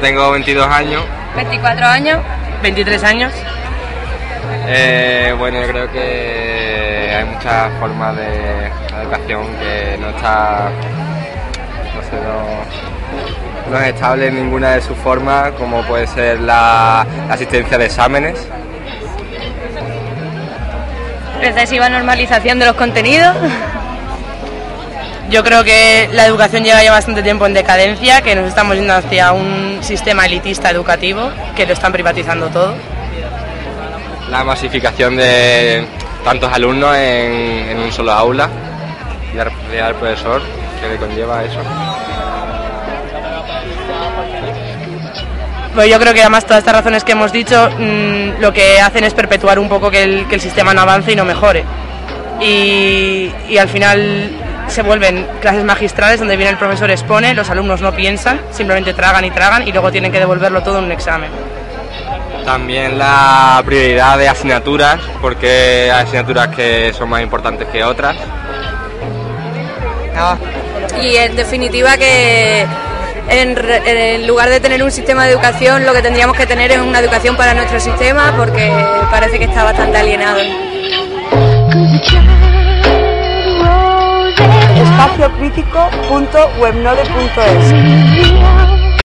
Tengo 22 años. 24 años. 23 años. Eh, bueno, yo creo que hay muchas formas de educación que no está, no sé, no, no es estable en ninguna de sus formas, como puede ser la, la asistencia de exámenes. Excesiva normalización de los contenidos. Yo creo que la educación lleva ya bastante tiempo en decadencia, que nos estamos yendo hacia un sistema elitista educativo, que lo están privatizando todo. La masificación de tantos alumnos en, en un solo aula y del profesor que le conlleva eso. Pues yo creo que además todas estas razones que hemos dicho mmm, lo que hacen es perpetuar un poco que el, que el sistema no avance y no mejore. Y, y, al final se vuelven clases magistrales donde viene el profesor expone, los alumnos no piensan, simplemente tragan y tragan y luego tienen que devolverlo todo en un examen. También la prioridad de asignaturas, porque hay asignaturas que son más importantes que otras. No. Y en definitiva que en, en, lugar de tener un sistema de educación, lo que tendríamos que tener es una educación para nuestro sistema, porque parece que está bastante alienado. Espacio crítico.webnode.es